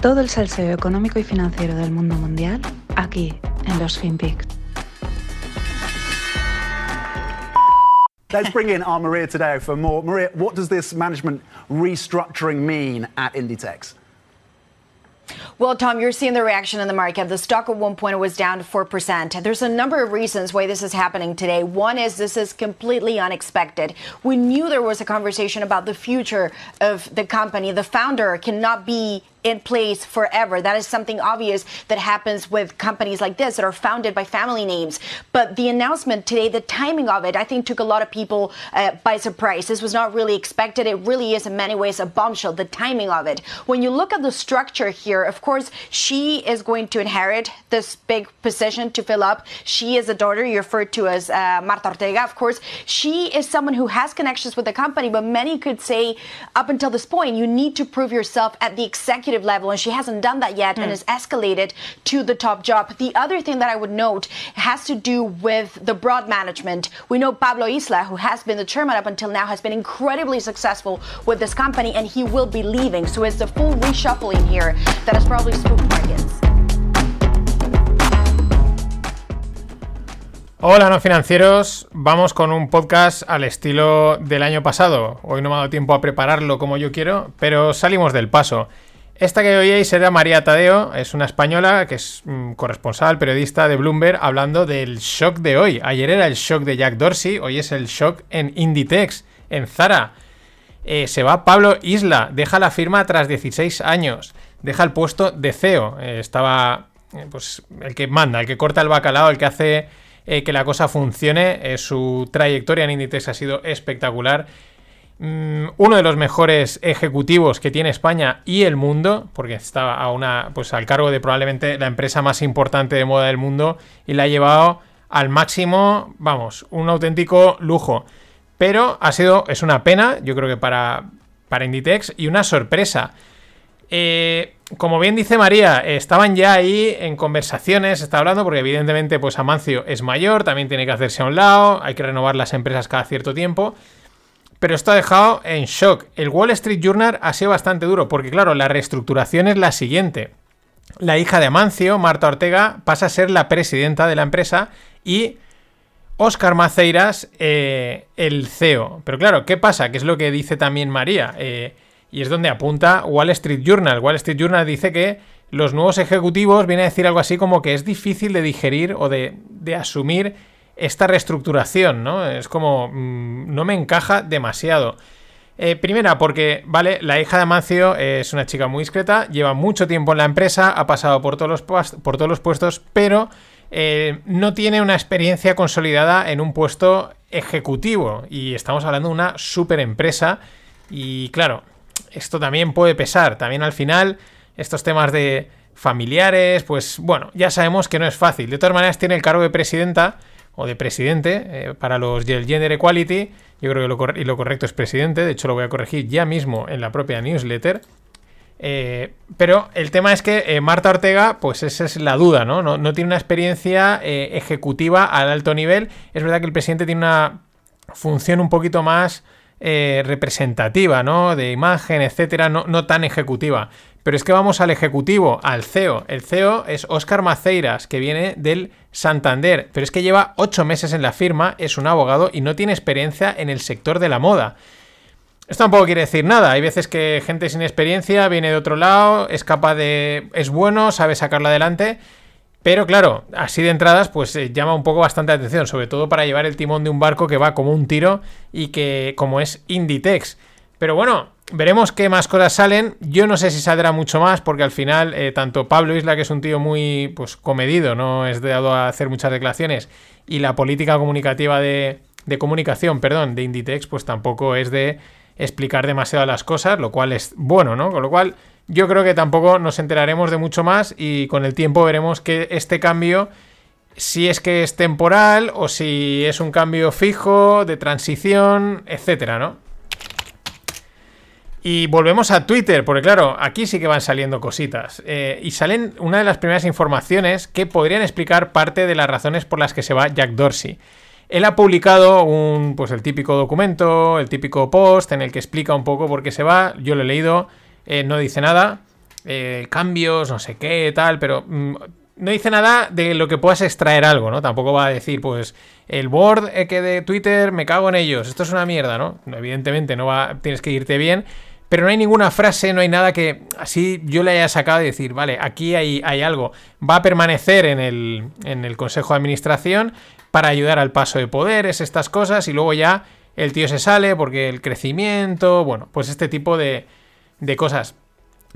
Todo el salseo económico y financiero del mundo mundial aquí en los FinPix. Let's bring in our Maria today for more. Maria, what does this management restructuring mean at Inditex? Well, Tom, you're seeing the reaction in the market. The stock at one point was down to 4%. There's a number of reasons why this is happening today. One is this is completely unexpected. We knew there was a conversation about the future of the company. The founder cannot be in place forever. That is something obvious that happens with companies like this that are founded by family names. But the announcement today, the timing of it, I think took a lot of people uh, by surprise. This was not really expected. It really is in many ways a bombshell, the timing of it. When you look at the structure here, of course, she is going to inherit this big position to fill up. She is a daughter you referred to as uh, Marta Ortega. Of course, she is someone who has connections with the company, but many could say up until this point, you need to prove yourself at the executive executive level, and she hasn't done that yet mm. and hmm. has escalated to the top job. The other thing that I would note has to do with the broad management. We know Pablo Isla, who has been the chairman up until now, has been incredibly successful with this company, and he will be leaving. So it's the full reshuffling here that has probably spooked markets. Hola no financieros, vamos con un podcast al estilo del año pasado. Hoy no me ha dado tiempo a prepararlo como yo quiero, pero salimos del paso. Esta que oíais era María Tadeo, es una española que es mm, corresponsal, periodista de Bloomberg, hablando del shock de hoy. Ayer era el shock de Jack Dorsey, hoy es el shock en Inditex, en Zara. Eh, se va Pablo Isla, deja la firma tras 16 años, deja el puesto de CEO. Eh, estaba eh, pues el que manda, el que corta el bacalao, el que hace que la cosa funcione. su trayectoria en Inditex ha sido espectacular uno de los mejores ejecutivos que tiene España y el mundo, porque estaba a una, pues al cargo de probablemente la empresa más importante de moda del mundo y la ha llevado al máximo, vamos, un auténtico lujo. Pero ha sido, es una pena, yo creo que para, para Inditex y una sorpresa. Eh, como bien dice María, estaban ya ahí en conversaciones, está hablando, porque evidentemente pues Amancio es mayor, también tiene que hacerse a un lado, hay que renovar las empresas cada cierto tiempo. Pero esto ha dejado en shock. El Wall Street Journal ha sido bastante duro, porque claro, la reestructuración es la siguiente. La hija de Amancio, Marta Ortega, pasa a ser la presidenta de la empresa y Oscar Maceiras, eh, el CEO. Pero claro, ¿qué pasa? ¿Qué es lo que dice también María? Eh, y es donde apunta Wall Street Journal. Wall Street Journal dice que los nuevos ejecutivos viene a decir algo así como que es difícil de digerir o de asumir esta reestructuración, ¿no? Es como, mm, no me encaja demasiado. Eh, primera, porque, vale, la hija de Amancio es una chica muy discreta, lleva mucho tiempo en la empresa, ha pasado por todos los, por todos los puestos, pero eh, no tiene una experiencia consolidada en un puesto ejecutivo. Y estamos hablando de una super empresa. Y claro, esto también puede pesar. También al final, estos temas de familiares, pues bueno, ya sabemos que no es fácil. De todas maneras, tiene el cargo de presidenta o de presidente eh, para los del Gender Equality. Yo creo que lo, y lo correcto es presidente, de hecho lo voy a corregir ya mismo en la propia newsletter. Eh, pero el tema es que eh, Marta Ortega, pues esa es la duda, ¿no? No, tiene una experiencia ejecutiva al alto nivel. Es verdad que el presidente tiene una función un poquito más representativa, ¿no? De imagen, etcétera, no, tan ejecutiva. Pero es que vamos al ejecutivo, al CEO. El CEO es Óscar Maceiras, que viene del Santander, pero es que lleva ocho meses en la firma, es un abogado y no tiene experiencia en el sector de la moda. Esto tampoco quiere decir nada. Hay veces que gente sin experiencia viene de otro lado, es capaz de. es bueno, sabe sacarlo adelante. Pero claro, así de entradas, pues eh, llama un poco bastante atención, sobre todo para llevar el timón de un barco que va como un tiro y que, como es Inditex. Pero bueno, veremos qué más cosas salen. Yo no sé si saldrá mucho más, porque al final, eh, tanto Pablo Isla, que es un tío muy pues, comedido, no es dado a hacer muchas declaraciones, y la política comunicativa de, de comunicación, perdón, de Inditex, pues tampoco es de explicar demasiado las cosas, lo cual es bueno, ¿no? Con lo cual, yo creo que tampoco nos enteraremos de mucho más y con el tiempo veremos que este cambio si es que es temporal o si es un cambio fijo, de transición, etcétera, ¿no? Y volvemos a Twitter, porque claro, aquí sí que van saliendo cositas. Eh, y salen una de las primeras informaciones que podrían explicar parte de las razones por las que se va Jack Dorsey. Él ha publicado un, pues el típico documento, el típico post en el que explica un poco por qué se va. Yo lo he leído, eh, no dice nada. eh, cambios, no sé qué, tal, pero mm, no dice nada de lo que puedas extraer algo, ¿no? Tampoco va a decir, pues, el board eh, que de Twitter me cago en ellos, esto es una mierda, ¿no? Evidentemente no va, tienes que irte bien, pero no hay ninguna frase, no hay nada que así yo le haya sacado y decir, vale, aquí hay, hay algo. Va a permanecer en el, en el Consejo de Administración para ayudar al paso de poderes, estas cosas, y luego ya el tío se sale porque el crecimiento, bueno, pues este tipo de, de cosas.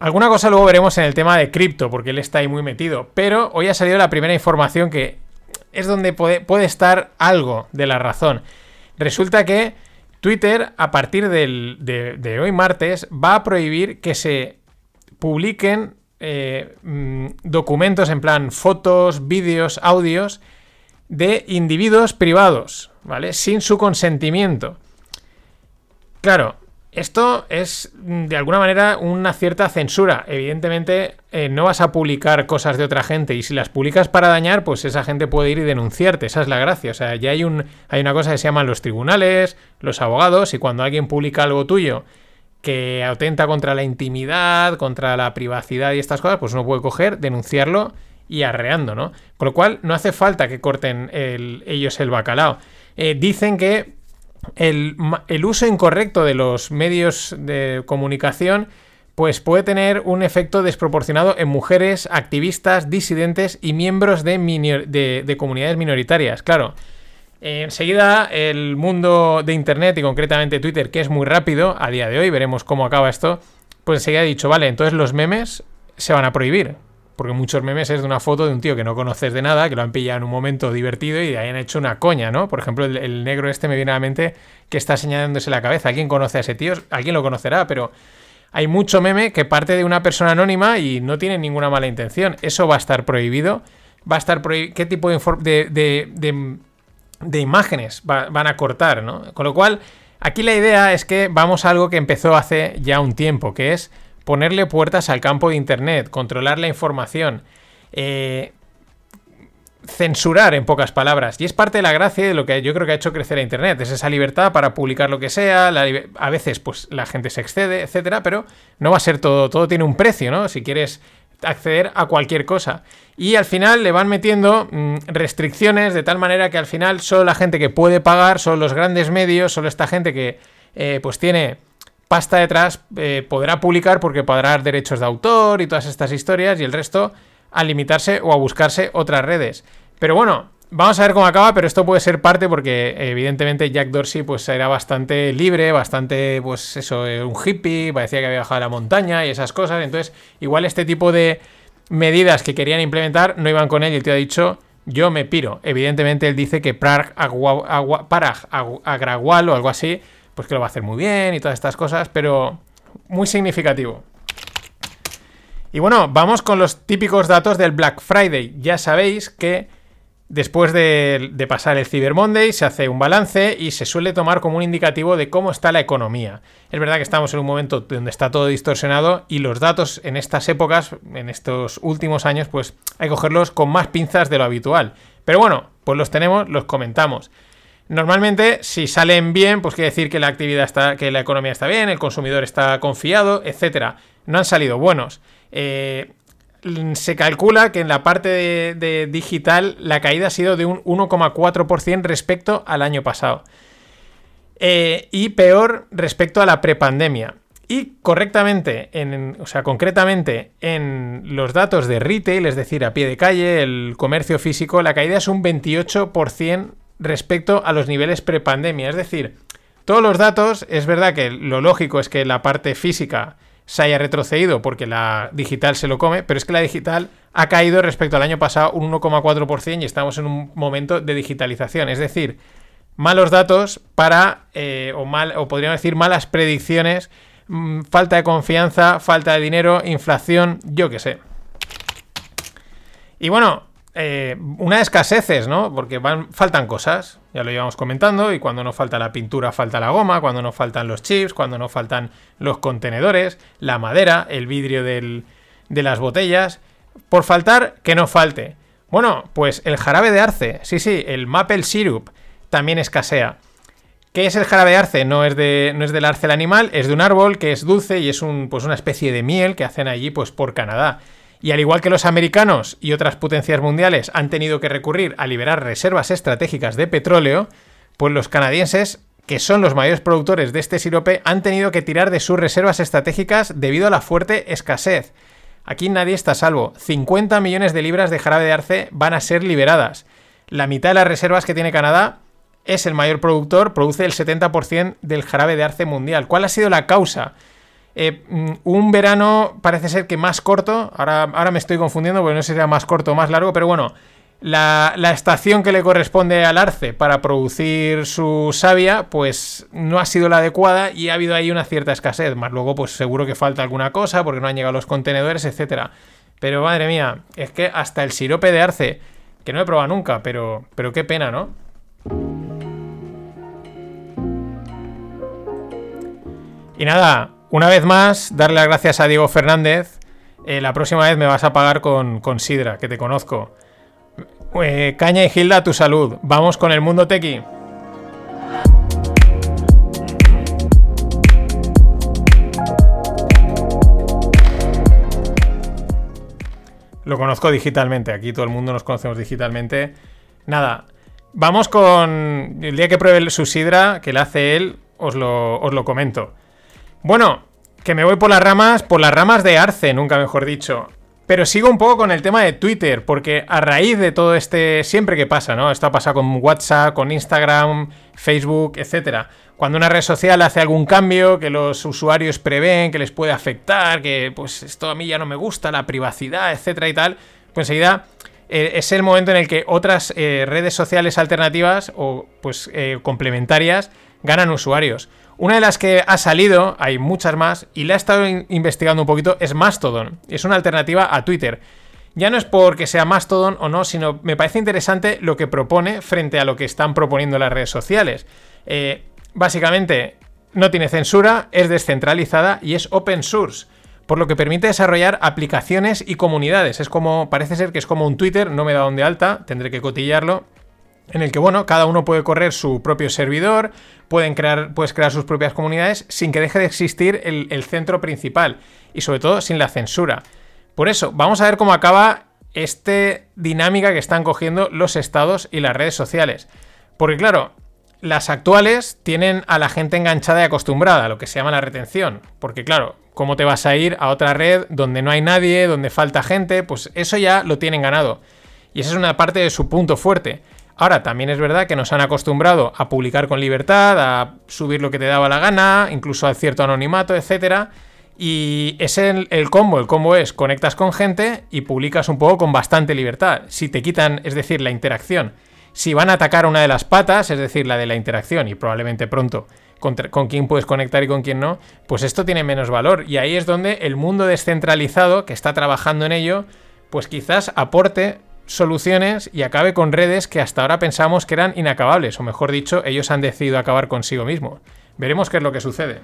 Alguna cosa luego veremos en el tema de cripto, porque él está ahí muy metido. Pero hoy ha salido la primera información que es donde puede, puede estar algo de la razón. Resulta que Twitter, a partir de, hoy martes, va a prohibir que se publiquen eh, mm, documentos en plan fotos, vídeos, audios de individuos privados, ¿vale? Sin su consentimiento. Claro, esto es mm, de alguna manera una cierta censura. Evidentemente eh, no vas a publicar cosas de otra gente y si las publicas para dañar, pues esa gente puede ir y denunciarte. Esa es la gracia. O sea, ya hay, un, hay una cosa que se llaman los tribunales, los abogados y cuando alguien publica algo tuyo que atenta contra la intimidad, contra la privacidad y estas cosas, pues uno puede coger, denunciarlo y arreando, ¿no? Con lo cual no hace falta que corten ellos el bacalao. Eh, dicen que el, uso incorrecto de los medios de comunicación pues puede tener un efecto desproporcionado en mujeres, activistas, disidentes y miembros de, comunidades minoritarias. Claro, enseguida el mundo de Internet y concretamente Twitter, que es muy rápido a día de hoy, veremos cómo acaba esto, pues enseguida ha dicho, vale, entonces los memes se van a prohibir. Porque muchos memes es de una foto de un tío que no conoces de nada, que lo han pillado en un momento divertido y hayan hecho una coña, ¿no? Por ejemplo, el, negro este me viene a la mente que está señalándose la cabeza. ¿Alguien conoce a ese tío? Alguien lo conocerá, pero hay mucho meme que parte de una persona anónima y no tiene ninguna mala intención. Eso va a estar prohibido. Va a estar prohibido. ¿Qué tipo de, de, de, imágenes van a cortar, ¿no? Con lo cual, aquí la idea es que vamos a algo que empezó hace ya un tiempo, que es ponerle puertas al campo de Internet, controlar la información, eh, censurar en pocas palabras. Y es parte de la gracia de lo que yo creo que ha hecho crecer a Internet. Es esa libertad para publicar lo que sea. a veces, pues la gente se excede, etcétera, pero no va a ser todo. Todo tiene un precio, ¿no? Si quieres acceder a cualquier cosa. Y al final le van metiendo mm, restricciones de tal manera que al final solo la gente que puede pagar, son los grandes medios, solo esta gente que eh, pues tiene pasta detrás eh, podrá publicar porque podrá derechos de autor y todas estas historias y el resto a limitarse o a buscarse otras redes. Pero bueno, vamos a ver cómo acaba, pero esto puede ser parte porque evidentemente Jack Dorsey pues era bastante libre, bastante pues eso, eh, un hippie, parecía que había bajado a la montaña y esas cosas, entonces igual este tipo de medidas que querían implementar no iban con él y el tío ha dicho yo me piro. Evidentemente él dice que Parag Agrawal o algo así pues que lo va a hacer muy bien y todas estas cosas, pero muy significativo. Y bueno, vamos con los típicos datos del Black Friday. Ya sabéis que después de, pasar el Cyber Monday se hace un balance y se suele tomar como un indicativo de cómo está la economía. Es verdad que estamos en un momento donde está todo distorsionado y los datos en estas épocas, en estos últimos años, pues hay que cogerlos con más pinzas de lo habitual. Pero bueno, pues los tenemos, los comentamos. Normalmente, si salen bien, pues quiere decir que la actividad está, que la economía está bien, el consumidor está confiado, etcétera. No han salido buenos. Eh, se calcula que en la parte de, digital la caída ha sido de un 1,4% respecto al año pasado. Eh, y peor respecto a la prepandemia. Y correctamente, en, o sea, concretamente en los datos de retail, es decir, a pie de calle, el comercio físico, la caída es un 28% respecto a los niveles prepandemia. Es decir, todos los datos, es verdad que lo lógico es que la parte física se haya retrocedido porque la digital se lo come, pero es que la digital ha caído respecto al año pasado un 1,4% y estamos en un momento de digitalización. Es decir, malos datos para, eh, o, mal, o podríamos decir malas predicciones, mm, falta de confianza, falta de dinero, inflación, yo qué sé. Y bueno, eh, una escaseces, ¿no? Porque faltan cosas, ya lo íbamos comentando, y cuando no falta la pintura falta la goma, cuando no faltan los chips, cuando no faltan los contenedores, la madera, el vidrio de las botellas. Por faltar, que no falte. Bueno, pues el jarabe de arce, sí, sí, el maple syrup también escasea. ¿Qué es el jarabe de arce? No es, de, no es del arce el animal, es de un árbol que es dulce y es un, pues una especie de miel que hacen allí pues, por Canadá. Y al igual que los americanos y otras potencias mundiales han tenido que recurrir a liberar reservas estratégicas de petróleo, pues los canadienses, que son los mayores productores de este sirope, han tenido que tirar de sus reservas estratégicas debido a la fuerte escasez. Aquí nadie está a salvo. 50 millones de libras de jarabe de arce van a ser liberadas. La mitad de las reservas que tiene Canadá es el mayor productor, produce el 70% del jarabe de arce mundial. ¿Cuál ha sido la causa? Eh, mm, un verano parece ser que más corto, ahora, ahora me estoy confundiendo porque no sé si era más corto o más largo, pero bueno, la, estación que le corresponde al arce para producir su savia, pues no ha sido la adecuada y ha habido ahí una cierta escasez. Más luego, pues seguro que falta alguna cosa porque no han llegado los contenedores, etcétera. Pero madre mía, es que hasta el sirope de arce, que no he probado nunca, pero, pero qué pena, ¿no? Y nada, una vez más, darle las gracias a Diego Fernández. Eh, la próxima vez me vas a pagar con, con Sidra, que te conozco. Eh, Caña y Gilda, tu salud. Vamos con el mundo tequi. Lo conozco digitalmente, aquí todo el mundo nos conocemos digitalmente. Nada, vamos con el día que pruebe su sidra, que la hace él, os lo, os lo comento. Bueno, que me voy por las ramas, por las ramas de Arce, nunca mejor dicho. Pero sigo un poco con el tema de Twitter, porque a raíz de todo este, siempre que pasa, ¿no? Esto ha pasado con WhatsApp, con Instagram, Facebook, etc. Cuando una red social hace algún cambio que los usuarios prevén que les puede afectar, que pues esto a mí ya no me gusta, la privacidad, etcétera y tal, pues enseguida eh, es el momento en el que otras eh, redes sociales alternativas o pues eh, complementarias ganan usuarios. Una de las que ha salido, hay muchas más, y la he estado investigando un poquito, es Mastodon. Es una alternativa a Twitter. Ya no es porque sea Mastodon o no, sino me parece interesante lo que propone frente a lo que están proponiendo las redes sociales. Eh, básicamente, no tiene censura, es descentralizada y es open source. Por lo que permite desarrollar aplicaciones y comunidades. Es como, parece ser que es como un Twitter, no me da donde alta, tendré que cotillarlo en el que, bueno, cada uno puede correr su propio servidor, pueden crear, puedes crear sus propias comunidades sin que deje de existir el, centro principal y sobre todo sin la censura. Por eso, vamos a ver cómo acaba esta dinámica que están cogiendo los estados y las redes sociales. Porque claro, las actuales tienen a la gente enganchada y acostumbrada, lo que se llama la retención. Porque claro, ¿cómo te vas a ir a otra red donde no hay nadie, donde falta gente? Pues eso ya lo tienen ganado. Y esa es una parte de su punto fuerte. Ahora, también es verdad que nos han acostumbrado a publicar con libertad, a subir lo que te daba la gana, incluso a cierto anonimato, etc. Y es el, combo. El combo es conectas con gente y publicas un poco con bastante libertad. Si te quitan, es decir, la interacción. Si van a atacar una de las patas, es decir, la de la interacción, y probablemente pronto con quién puedes conectar y con quién no, pues esto tiene menos valor. Y ahí es donde el mundo descentralizado, que está trabajando en ello, pues quizás aporte soluciones y acabe con redes que hasta ahora pensamos que eran inacabables, o mejor dicho, ellos han decidido acabar consigo mismos. Veremos qué es lo que sucede.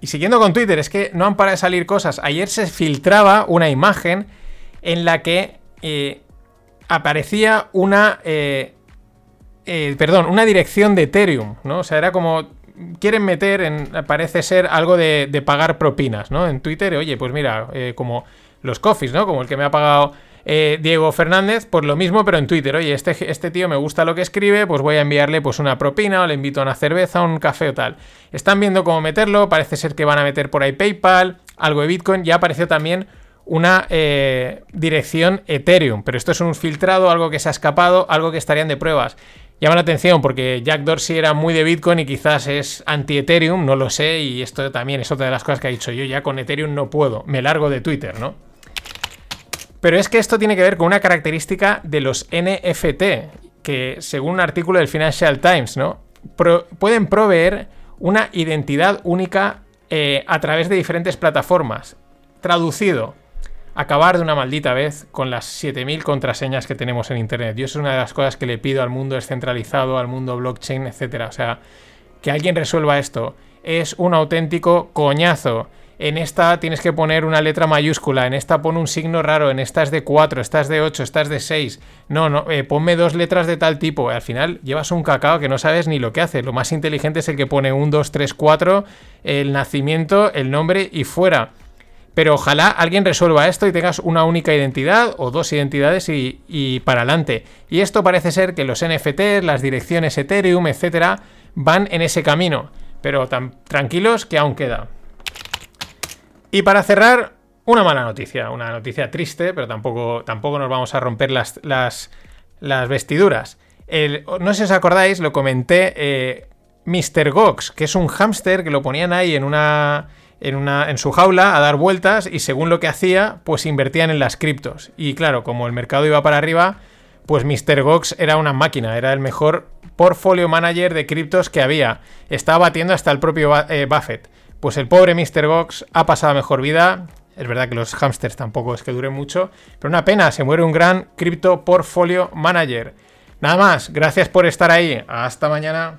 Y siguiendo con Twitter, es que no han parado de salir cosas. Ayer se filtraba una imagen en la que eh, aparecía una... Eh, eh, perdón, una dirección de Ethereum, ¿no? O sea, era como quieren meter en, parece ser algo de, de, pagar propinas, ¿no? En Twitter, oye, pues mira, como los coffees, ¿no? Como el que me ha pagado eh, Diego Fernández, pues lo mismo, pero en Twitter. Oye, este, este tío me gusta lo que escribe, pues voy a enviarle pues una propina o le invito a una cerveza, un café o tal. Están viendo cómo meterlo, parece ser que van a meter por ahí PayPal, algo de Bitcoin, ya apareció también una eh, dirección Ethereum, pero esto es un filtrado, algo que se ha escapado, algo que estarían de pruebas. Llama la atención porque Jack Dorsey era muy de Bitcoin y quizás es anti-Ethereum, no lo sé, y esto también es otra de las cosas que ha dicho yo, ya con Ethereum no puedo, me largo de Twitter, ¿no? Pero es que esto tiene que ver con una característica de los NFT, que según un artículo del Financial Times, ¿no? pueden proveer una identidad única eh, a través de diferentes plataformas. Traducido, acabar de una maldita vez con las 7000 contraseñas que tenemos en Internet. Yo es una de las cosas que le pido al mundo descentralizado, al mundo blockchain, etc. O sea, que alguien resuelva esto es un auténtico coñazo. en esta tienes que poner una letra mayúscula, en esta pone un signo raro, en esta es de 4, esta es de 8, esta es de 6. No, no, eh, ponme dos letras de tal tipo. Al final llevas un cacao que no sabes ni lo que hace. Lo más inteligente es el que pone 1, 2, 3, 4, el nacimiento, el nombre y fuera. Pero ojalá alguien resuelva esto y tengas una única identidad o dos identidades y, para adelante. Y esto parece ser que los NFTs, las direcciones Ethereum, etcétera, van en ese camino. Pero tan tranquilos que aún queda. Y para cerrar, una mala noticia. Una noticia triste, pero tampoco, tampoco nos vamos a romper las, las, vestiduras. no sé si os acordáis, lo comenté. Eh, Mr. Gox, que es un hámster que lo ponían ahí en una en, una, en su jaula a dar vueltas y según lo que hacía, pues invertían en las criptos. Y claro, como el mercado iba para arriba, pues Mr. Gox era una máquina, era el mejor portfolio manager de criptos que había. Estaba batiendo hasta el propio eh, Buffett. Pues el pobre Mr. Gox ha pasado mejor vida. Es verdad que los hamsters tampoco es que duren mucho, pero una pena, se muere un gran cripto portfolio manager. Nada más, gracias por estar ahí. Hasta mañana.